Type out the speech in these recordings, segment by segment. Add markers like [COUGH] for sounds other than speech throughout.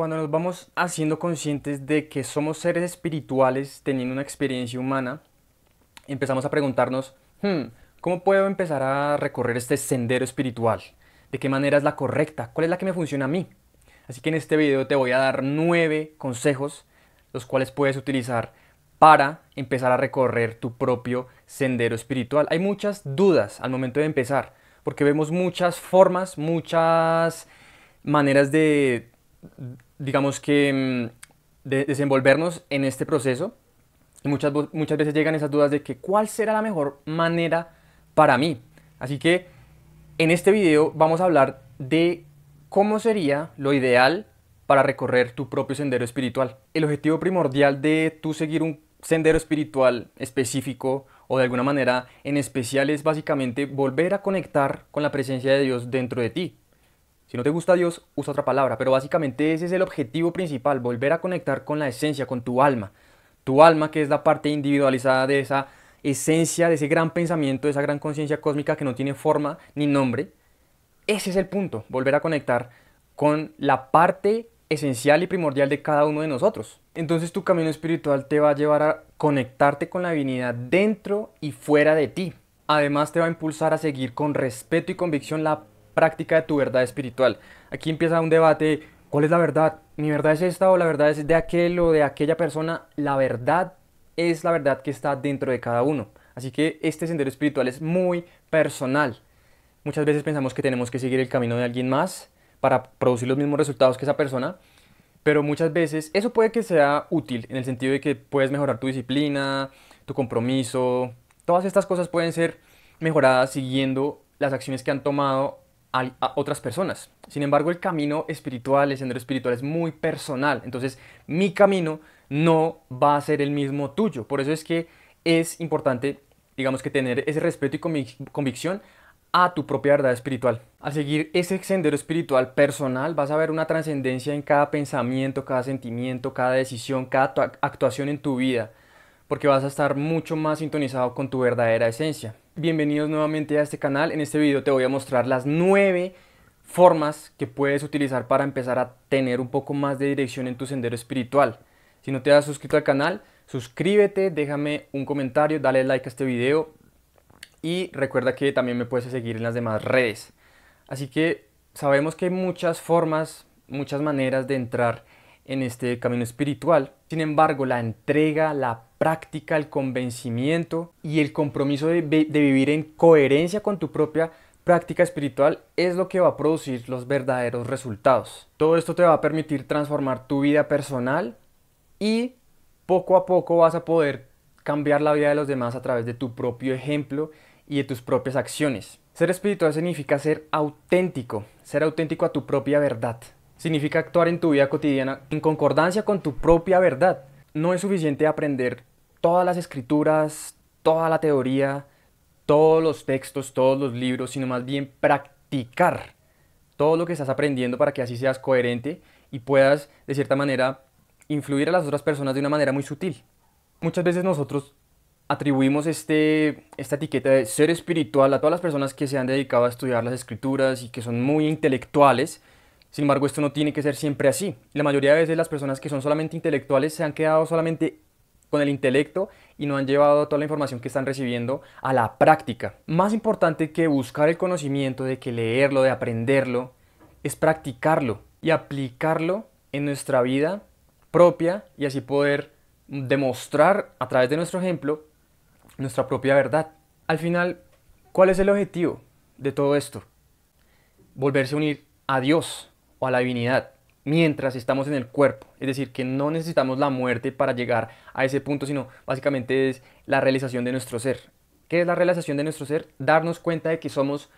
Cuando nos vamos haciendo conscientes de que somos seres espirituales teniendo una experiencia humana, empezamos a preguntarnos, hmm, ¿cómo puedo empezar a recorrer este sendero espiritual? ¿De qué manera es la correcta? ¿Cuál es la que me funciona a mí? Así que en este video te voy a dar nueve consejos los cuales puedes utilizar para empezar a recorrer tu propio sendero espiritual. Hay muchas dudas al momento de empezar, porque vemos muchas formas, muchas maneras de, digamos que, mm, de desenvolvernos en este proceso. Y muchas, muchas veces llegan esas dudas de que cuál será la mejor manera para mí. Así que en este video vamos a hablar de cómo sería lo ideal para recorrer tu propio sendero espiritual. El objetivo primordial de tú seguir un sendero espiritual específico o de alguna manera en especial es básicamente volver a conectar con la presencia de Dios dentro de ti. Si no te gusta Dios, usa otra palabra, pero básicamente ese es el objetivo principal, volver a conectar con la esencia, con tu alma. Tu alma que es la parte individualizada de esa esencia, de ese gran pensamiento, de esa gran conciencia cósmica que no tiene forma ni nombre. Ese es el punto, volver a conectar con la parte esencial y primordial de cada uno de nosotros. Entonces tu camino espiritual te va a llevar a conectarte con la divinidad dentro y fuera de ti. Además te va a impulsar a seguir con respeto y convicción la práctica de tu verdad espiritual. Aquí empieza un debate, ¿cuál es la verdad? ¿Mi verdad es esta o la verdad es de aquel o de aquella persona? La verdad es la verdad que está dentro de cada uno. Así que este sendero espiritual es muy personal. Muchas veces pensamos que tenemos que seguir el camino de alguien más para producir los mismos resultados que esa persona, pero muchas veces eso puede que sea útil en el sentido de que puedes mejorar tu disciplina, tu compromiso, todas estas cosas pueden ser mejoradas siguiendo las acciones que han tomado a, otras personas. Sin embargo, el camino espiritual, el sendero espiritual es muy personal, entonces mi camino no va a ser el mismo tuyo. Por eso es que es importante, digamos que tener ese respeto y convicción a tu propia verdad espiritual. Al seguir ese sendero espiritual personal vas a ver una trascendencia en cada pensamiento, cada sentimiento, cada decisión, cada actuación en tu vida, porque vas a estar mucho más sintonizado con tu verdadera esencia. Bienvenidos nuevamente a este canal. En este video te voy a mostrar las nueve formas que puedes utilizar para empezar a tener un poco más de dirección en tu sendero espiritual. Si no te has suscrito al canal, suscríbete, déjame un comentario, dale like a este video, y recuerda que también me puedes seguir en las demás redes. Así que sabemos que hay muchas formas, muchas maneras de entrar en este camino espiritual. Sin embargo, la entrega, la práctica, el convencimiento y el compromiso de, vivir en coherencia con tu propia práctica espiritual es lo que va a producir los verdaderos resultados. Todo esto te va a permitir transformar tu vida personal y poco a poco vas a poder cambiar la vida de los demás a través de tu propio ejemplo y de tus propias acciones. Ser espiritual significa ser auténtico, ser auténtico a tu propia verdad. Significa actuar en tu vida cotidiana en concordancia con tu propia verdad. No es suficiente aprender todas las escrituras, toda la teoría, todos los textos, todos los libros, sino más bien practicar todo lo que estás aprendiendo para que así seas coherente y puedas, de cierta manera, influir a las otras personas de una manera muy sutil. Muchas veces nosotros atribuimos este, esta etiqueta de ser espiritual a todas las personas que se han dedicado a estudiar las escrituras y que son muy intelectuales. Sin embargo, esto no tiene que ser siempre así. La mayoría de veces las personas que son solamente intelectuales se han quedado solamente con el intelecto y no han llevado toda la información que están recibiendo a la práctica. Más importante que buscar el conocimiento, de que leerlo, de aprenderlo, es practicarlo y aplicarlo en nuestra vida propia y así poder demostrar a través de nuestro ejemplo nuestra propia verdad. Al final, ¿cuál es el objetivo de todo esto? Volverse a unir a Dios o a la divinidad mientras estamos en el cuerpo. Es decir, que no necesitamos la muerte para llegar a ese punto, sino básicamente es la realización de nuestro ser. ¿Qué es la realización de nuestro ser? Darnos cuenta de que somos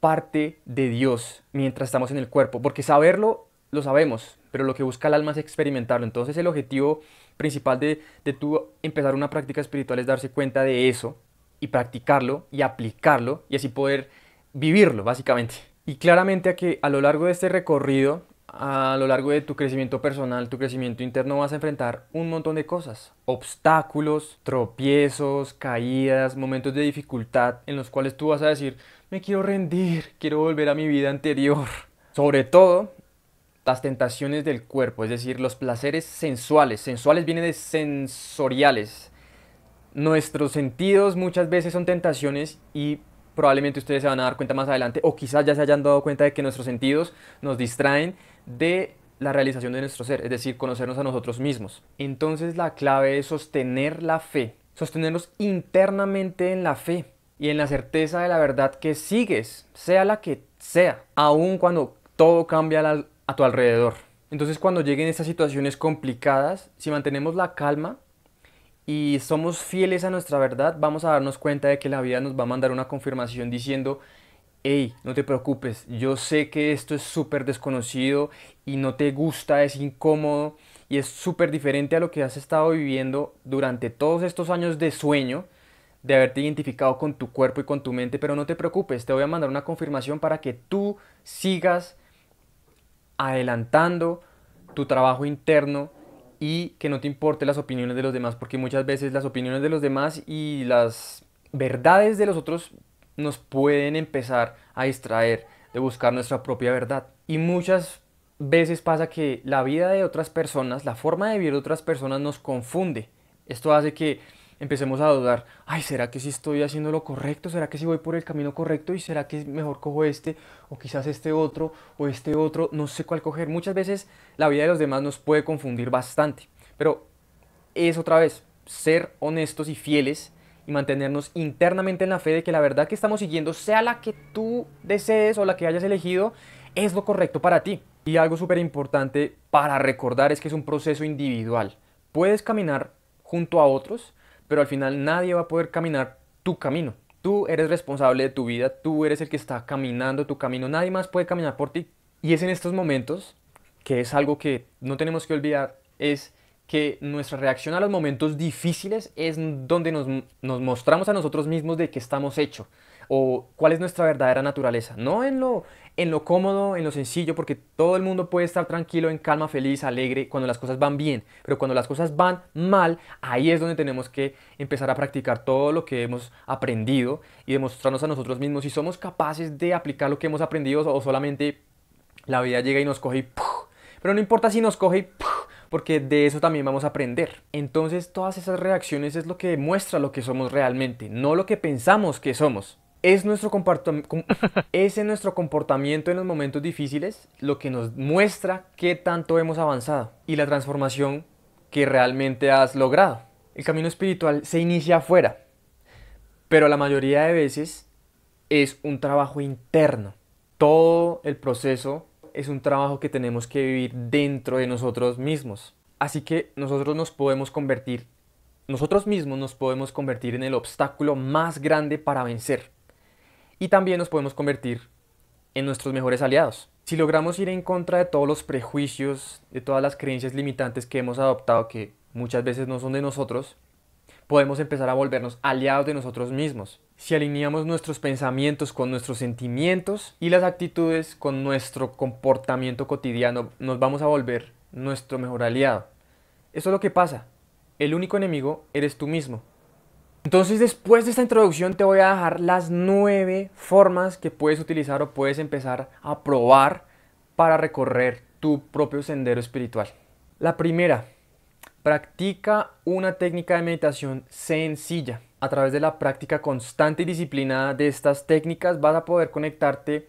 parte de Dios mientras estamos en el cuerpo, porque saberlo lo sabemos, pero lo que busca el alma es experimentarlo. Entonces el objetivo principal de, tú empezar una práctica espiritual es darse cuenta de eso y practicarlo y aplicarlo y así poder vivirlo, básicamente. Y claramente a que a lo largo de este recorrido, a lo largo de tu crecimiento personal, tu crecimiento interno, vas a enfrentar un montón de cosas. Obstáculos, tropiezos, caídas, momentos de dificultad en los cuales tú vas a decir, me quiero rendir, quiero volver a mi vida anterior. [LAUGHS] Sobre todo, las tentaciones del cuerpo, es decir, los placeres sensuales. Sensuales viene de sensoriales. Nuestros sentidos muchas veces son tentaciones y probablemente ustedes se van a dar cuenta más adelante o quizás ya se hayan dado cuenta de que nuestros sentidos nos distraen de la realización de nuestro ser, es decir, conocernos a nosotros mismos. Entonces la clave es sostener la fe, sostenernos internamente en la fe y en la certeza de la verdad que sigues, sea la que sea, aun cuando todo cambia a tu alrededor. Entonces cuando lleguen estas situaciones complicadas, si mantenemos la calma y somos fieles a nuestra verdad, vamos a darnos cuenta de que la vida nos va a mandar una confirmación diciendo, hey, no te preocupes, yo sé que esto es súper desconocido y no te gusta, es incómodo y es súper diferente a lo que has estado viviendo durante todos estos años de sueño, de haberte identificado con tu cuerpo y con tu mente, pero no te preocupes, te voy a mandar una confirmación para que tú sigas adelantando tu trabajo interno y que no te importe las opiniones de los demás, porque muchas veces las opiniones de los demás y las verdades de los otros nos pueden empezar a distraer de buscar nuestra propia verdad. Y muchas veces pasa que la vida de otras personas, la forma de vivir de otras personas nos confunde. Esto hace que empecemos a dudar, ay, ¿será que si estoy haciendo lo correcto? ¿Será que si voy por el camino correcto? ¿Y será que mejor cojo este? ¿O quizás este otro? ¿O este otro? No sé cuál coger. Muchas veces la vida de los demás nos puede confundir bastante. Pero es otra vez, ser honestos y fieles y mantenernos internamente en la fe de que la verdad que estamos siguiendo, sea la que tú desees o la que hayas elegido, es lo correcto para ti. Y algo súper importante para recordar es que es un proceso individual. Puedes caminar junto a otros, pero al final nadie va a poder caminar tu camino. Tú eres responsable de tu vida, tú eres el que está caminando tu camino, nadie más puede caminar por ti. Y es en estos momentos, que es algo que no tenemos que olvidar, es que nuestra reacción a los momentos difíciles es donde nos, mostramos a nosotros mismos de qué estamos hechos o cuál es nuestra verdadera naturaleza. No en lo, en lo cómodo, en lo sencillo, porque todo el mundo puede estar tranquilo, en calma, feliz, alegre cuando las cosas van bien, pero cuando las cosas van mal, ahí es donde tenemos que empezar a practicar todo lo que hemos aprendido y demostrarnos a nosotros mismos si somos capaces de aplicar lo que hemos aprendido o solamente la vida llega y nos coge y Pero no importa si nos coge y porque de eso también vamos a aprender. Entonces todas esas reacciones es lo que demuestra lo que somos realmente, no lo que pensamos que somos. Es nuestro, [LAUGHS] es en nuestro comportamiento en los momentos difíciles lo que nos muestra qué tanto hemos avanzado y la transformación que realmente has logrado. El camino espiritual se inicia afuera, pero la mayoría de veces es un trabajo interno. Todo el proceso es un trabajo que tenemos que vivir dentro de nosotros mismos. Así que nosotros nos podemos convertir, nosotros mismos nos podemos convertir en el obstáculo más grande para vencer. Y también nos podemos convertir en nuestros mejores aliados. Si logramos ir en contra de todos los prejuicios, de todas las creencias limitantes que hemos adoptado, que muchas veces no son de nosotros, podemos empezar a volvernos aliados de nosotros mismos. Si alineamos nuestros pensamientos con nuestros sentimientos y las actitudes con nuestro comportamiento cotidiano, nos vamos a volver nuestro mejor aliado. Eso es lo que pasa. El único enemigo eres tú mismo. Entonces después de esta introducción te voy a dejar las nueve formas que puedes utilizar o puedes empezar a probar para recorrer tu propio sendero espiritual. La primera, Practica una técnica de meditación sencilla. A través de la práctica constante y disciplinada de estas técnicas vas a poder conectarte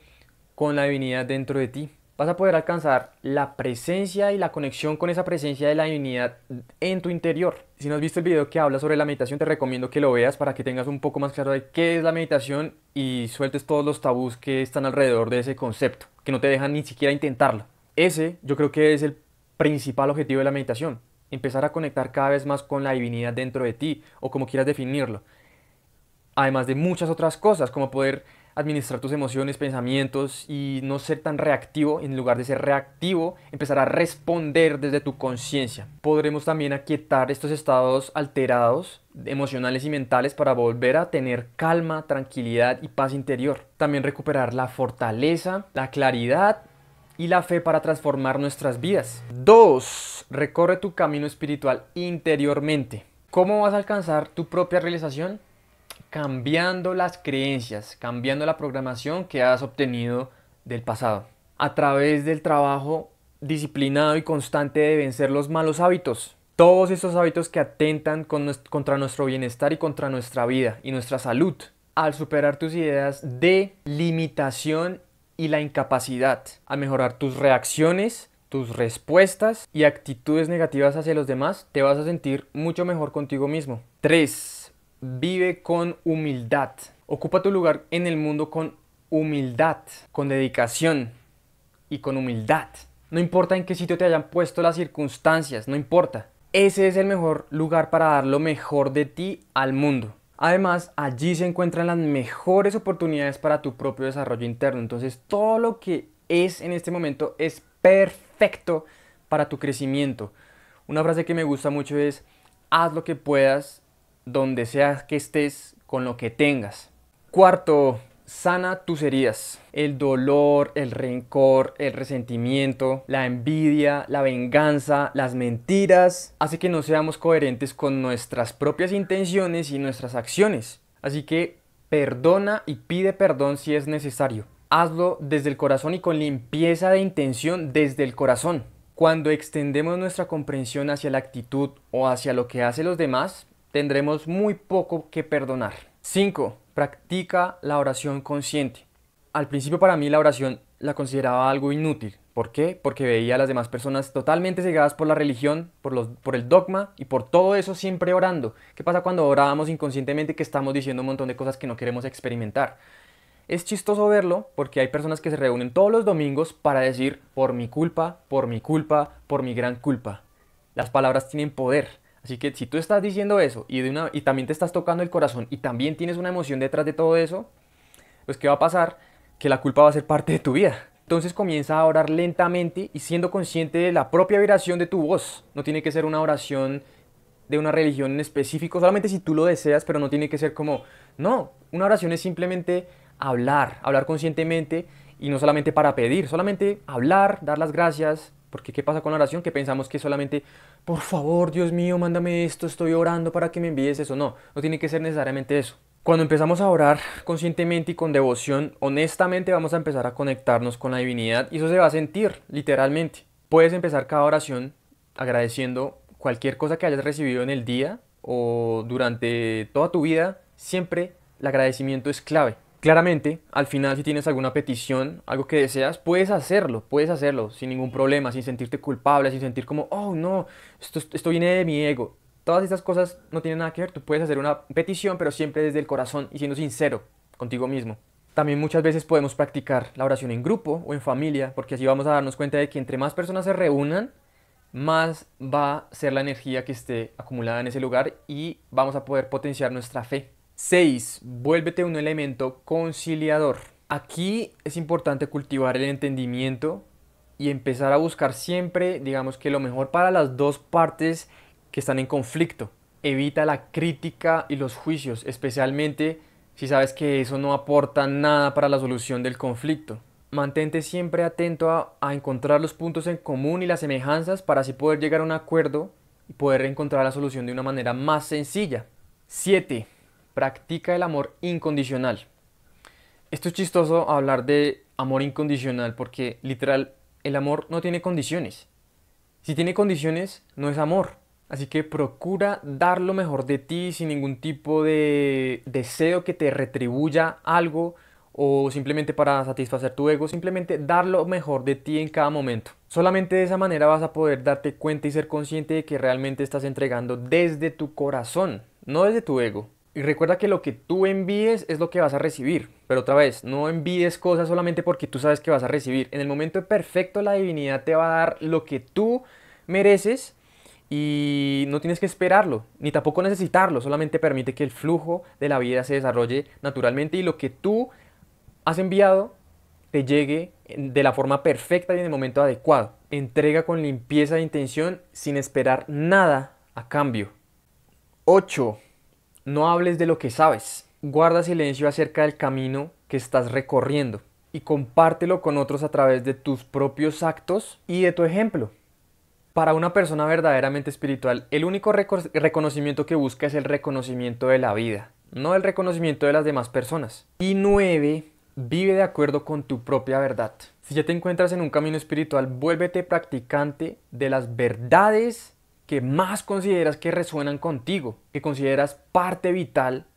con la divinidad dentro de ti. Vas a poder alcanzar la presencia y la conexión con esa presencia de la divinidad en tu interior. Si no has visto el video que habla sobre la meditación, te recomiendo que lo veas para que tengas un poco más claro de qué es la meditación y sueltes todos los tabús que están alrededor de ese concepto, que no te dejan ni siquiera intentarlo. Ese yo creo que es el principal objetivo de la meditación, empezar a conectar cada vez más con la divinidad dentro de ti o como quieras definirlo. Además de muchas otras cosas, como poder administrar tus emociones, pensamientos y no ser tan reactivo, en lugar de ser reactivo, empezar a responder desde tu conciencia. Podremos también aquietar estos estados alterados emocionales y mentales para volver a tener calma, tranquilidad y paz interior. También recuperar la fortaleza, la claridad y la fe para transformar nuestras vidas. 2. Recorre tu camino espiritual interiormente. ¿Cómo vas a alcanzar tu propia realización? Cambiando las creencias, cambiando la programación que has obtenido del pasado. A través del trabajo disciplinado y constante de vencer los malos hábitos. Todos esos hábitos que atentan contra nuestro bienestar y contra nuestra vida y nuestra salud. Al superar tus ideas de limitación y la incapacidad, al mejorar tus reacciones, tus respuestas y actitudes negativas hacia los demás, te vas a sentir mucho mejor contigo mismo. 3. Vive con humildad. Ocupa tu lugar en el mundo con humildad, con dedicación y con humildad. No importa en qué sitio te hayan puesto las circunstancias, no importa. Ese es el mejor lugar para dar lo mejor de ti al mundo. Además, allí se encuentran las mejores oportunidades para tu propio desarrollo interno. Entonces, todo lo que es en este momento es perfecto para tu crecimiento. Una frase que me gusta mucho es, haz lo que puedas, donde sea que estés, con lo que tengas. Cuarto, sana tus heridas. El dolor, el rencor, el resentimiento, la envidia, la venganza, las mentiras, hace que no seamos coherentes con nuestras propias intenciones y nuestras acciones. Así que perdona y pide perdón si es necesario hazlo desde el corazón y con limpieza de intención desde el corazón. Cuando extendemos nuestra comprensión hacia la actitud o hacia lo que hacen los demás, tendremos muy poco que perdonar. 5. Practica la oración consciente. Al principio para mí la oración la consideraba algo inútil. ¿Por qué? Porque veía a las demás personas totalmente cegadas por la religión, por, los, por el dogma y por todo eso siempre orando. ¿Qué pasa cuando orábamos inconscientemente que estamos diciendo un montón de cosas que no queremos experimentar? Es chistoso verlo porque hay personas que se reúnen todos los domingos para decir por mi culpa, por mi culpa, por mi gran culpa. Las palabras tienen poder. Así que si tú estás diciendo eso y, de una, y también te estás tocando el corazón y también tienes una emoción detrás de todo eso, pues ¿qué va a pasar? Que la culpa va a ser parte de tu vida. Entonces comienza a orar lentamente y siendo consciente de la propia vibración de tu voz. No tiene que ser una oración de una religión en específico, solamente si tú lo deseas, pero no tiene que ser como, no, una oración es simplemente hablar, hablar conscientemente y no solamente para pedir, solamente hablar, dar las gracias, porque ¿qué pasa con la oración? Que pensamos que solamente, por favor, Dios mío, mándame esto, estoy orando para que me envíes eso. No, no tiene que ser necesariamente eso. Cuando empezamos a orar conscientemente y con devoción, honestamente vamos a empezar a conectarnos con la divinidad y eso se va a sentir literalmente. Puedes empezar cada oración agradeciendo cualquier cosa que hayas recibido en el día o durante toda tu vida. Siempre el agradecimiento es clave. Claramente, al final si tienes alguna petición, algo que deseas, puedes hacerlo, puedes hacerlo sin ningún problema, sin sentirte culpable, sin sentir como, oh no, esto, esto viene de mi ego. Todas estas cosas no tienen nada que ver, tú puedes hacer una petición, pero siempre desde el corazón y siendo sincero contigo mismo. También muchas veces podemos practicar la oración en grupo o en familia, porque así vamos a darnos cuenta de que entre más personas se reúnan, más va a ser la energía que esté acumulada en ese lugar y vamos a poder potenciar nuestra fe. 6. Vuélvete un elemento conciliador. Aquí es importante cultivar el entendimiento y empezar a buscar siempre, digamos que lo mejor para las dos partes que están en conflicto. Evita la crítica y los juicios, especialmente si sabes que eso no aporta nada para la solución del conflicto. Mantente siempre atento a, a, encontrar los puntos en común y las semejanzas para así poder llegar a un acuerdo y poder encontrar la solución de una manera más sencilla. 7 practica el amor incondicional. Esto es chistoso hablar de amor incondicional porque literal el amor no tiene condiciones. Si tiene condiciones, no es amor. Así que procura dar lo mejor de ti sin ningún tipo de deseo que te retribuya algo o simplemente para satisfacer tu ego, simplemente dar lo mejor de ti en cada momento. Solamente de esa manera vas a poder darte cuenta y ser consciente de que realmente estás entregando desde tu corazón, no desde tu ego. Y recuerda que lo que tú envíes es lo que vas a recibir. Pero otra vez, no envíes cosas solamente porque tú sabes que vas a recibir. En el momento perfecto la divinidad te va a dar lo que tú mereces y no tienes que esperarlo, ni tampoco necesitarlo. Solamente permite que el flujo de la vida se desarrolle naturalmente y lo que tú has enviado te llegue de la forma perfecta y en el momento adecuado. Entrega con limpieza de intención sin esperar nada a cambio. 8. No hables de lo que sabes. Guarda silencio acerca del camino que estás recorriendo y compártelo con otros a través de tus propios actos y de tu ejemplo. Para una persona verdaderamente espiritual, el único reconocimiento que busca es el reconocimiento de la vida, no el reconocimiento de las demás personas. Y nueve, vive de acuerdo con tu propia verdad. Si ya te encuentras en un camino espiritual, vuélvete practicante de las verdades que más consideras que resuenan contigo, que consideras parte vital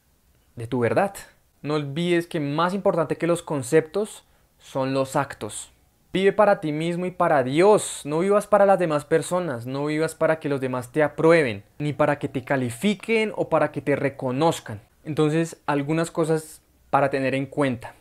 de tu verdad. No olvides que más importante que los conceptos son los actos. Vive para ti mismo y para Dios. No vivas para las demás personas. No vivas para que los demás te aprueben. Ni para que te califiquen o para que te reconozcan. Entonces, algunas cosas para tener en cuenta.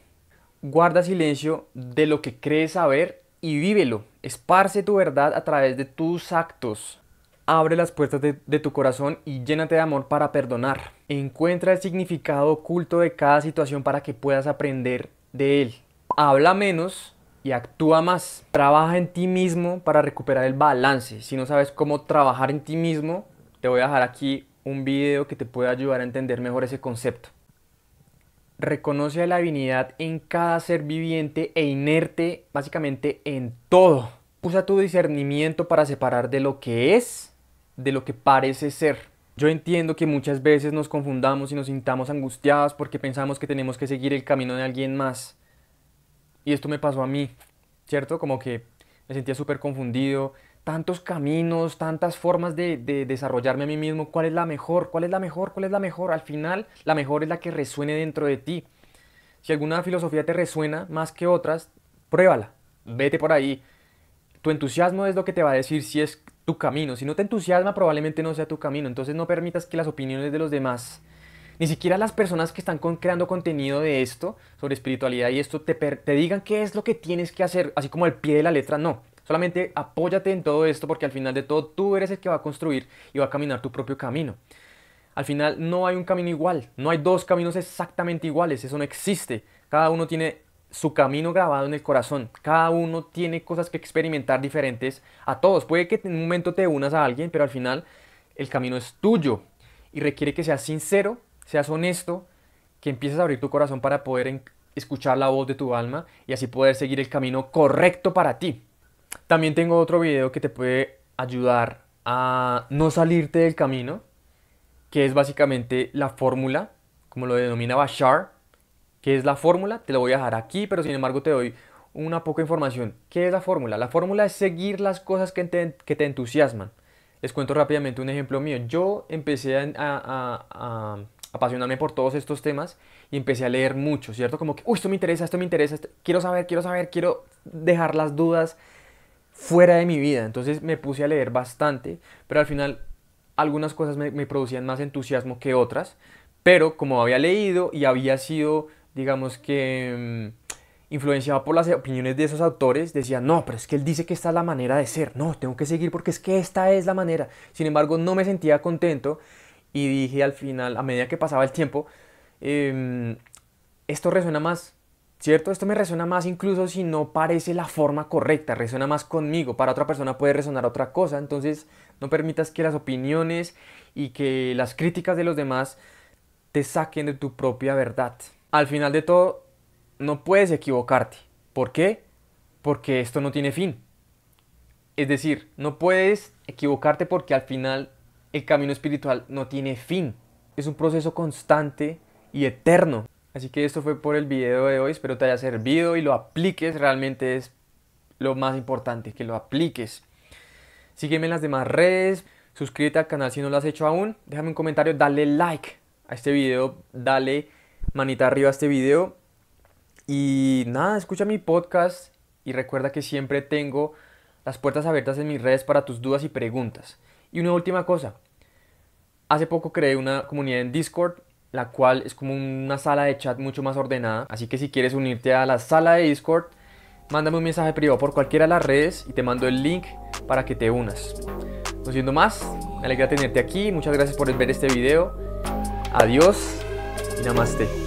Guarda silencio de lo que crees saber y vívelo. Esparce tu verdad a través de tus actos. Abre las puertas de, tu corazón y llénate de amor para perdonar. Encuentra el significado oculto de cada situación para que puedas aprender de él. Habla menos y actúa más. Trabaja en ti mismo para recuperar el balance. Si no sabes cómo trabajar en ti mismo, te voy a dejar aquí un video que te puede ayudar a entender mejor ese concepto. Reconoce la divinidad en cada ser viviente e inerte, básicamente en todo. Usa tu discernimiento para separar de lo que es de lo que parece ser. Yo entiendo que muchas veces nos confundamos y nos sintamos angustiados porque pensamos que tenemos que seguir el camino de alguien más. Y esto me pasó a mí, ¿cierto? Como que me sentía súper confundido. Tantos caminos, tantas formas de, de, desarrollarme a mí mismo. ¿Cuál es la mejor? ¿Cuál es la mejor? ¿Cuál es la mejor? Al final, la mejor es la que resuene dentro de ti. Si alguna filosofía te resuena más que otras, pruébala. Vete por ahí. Tu entusiasmo es lo que te va a decir si es tu camino. Si no te entusiasma, probablemente no sea tu camino. Entonces no permitas que las opiniones de los demás ni siquiera las personas que están creando contenido de esto, sobre espiritualidad y esto, te, te digan qué es lo que tienes que hacer, así como el pie de la letra, no. Solamente apóyate en todo esto porque al final de todo tú eres el que va a construir y va a caminar tu propio camino. Al final no hay un camino igual, no hay dos caminos exactamente iguales, eso no existe. Cada uno tiene su camino grabado en el corazón, cada uno tiene cosas que experimentar diferentes a todos. Puede que en un momento te unas a alguien, pero al final el camino es tuyo y requiere que seas sincero seas honesto, que empieces a abrir tu corazón para poder escuchar la voz de tu alma y así poder seguir el camino correcto para ti. También tengo otro video que te puede ayudar a no salirte del camino, que es básicamente la fórmula, como lo denomina Bashar, que es la fórmula, te lo voy a dejar aquí, pero sin embargo te doy una poca información. ¿Qué es la fórmula? La fórmula es seguir las cosas que te, que te entusiasman. Les cuento rápidamente un ejemplo mío. Yo empecé a apasionarme por todos estos temas y empecé a leer mucho, ¿cierto? Como que, uy, esto me interesa, esto me interesa, quiero saber, quiero saber, quiero dejar las dudas fuera de mi vida. Entonces me puse a leer bastante, pero al final algunas cosas me, me producían más entusiasmo que otras, pero como había leído y había sido, digamos que... Mm, influenciado por las opiniones de esos autores, decía, no, pero es que él dice que esta es la manera de ser, no, tengo que seguir porque es que esta es la manera. Sin embargo, no me sentía contento y dije al final, a medida que pasaba el tiempo, em, esto resuena más, ¿cierto? Esto me resuena más incluso si no parece la forma correcta, resuena más conmigo, para otra persona puede resonar otra cosa, entonces no permitas que las opiniones y que las críticas de los demás te saquen de tu propia verdad. Al final de todo, no puedes equivocarte. ¿Por qué? Porque esto no tiene fin. Es decir, no puedes equivocarte porque al final el camino espiritual no tiene fin. Es un proceso constante y eterno. Así que esto fue por el video de hoy. Espero te haya servido y lo apliques. Realmente es lo más importante, que lo apliques. Sígueme en las demás redes. Suscríbete al canal si no lo has hecho aún. Déjame un comentario, dale like a este video. Dale manita arriba a este video. Y nada, escucha mi podcast. Y recuerda que siempre tengo las puertas abiertas en mis redes para tus dudas y preguntas. Y una última cosa, Hace poco creé una comunidad en Discord, la cual es como una sala de chat mucho más ordenada. Así que si quieres unirte a la sala de Discord, mándame un mensaje privado por cualquiera de las redes y te mando el link para que te unas. No siendo más, me alegra tenerte aquí. Muchas gracias por ver este video. Adiós y namaste.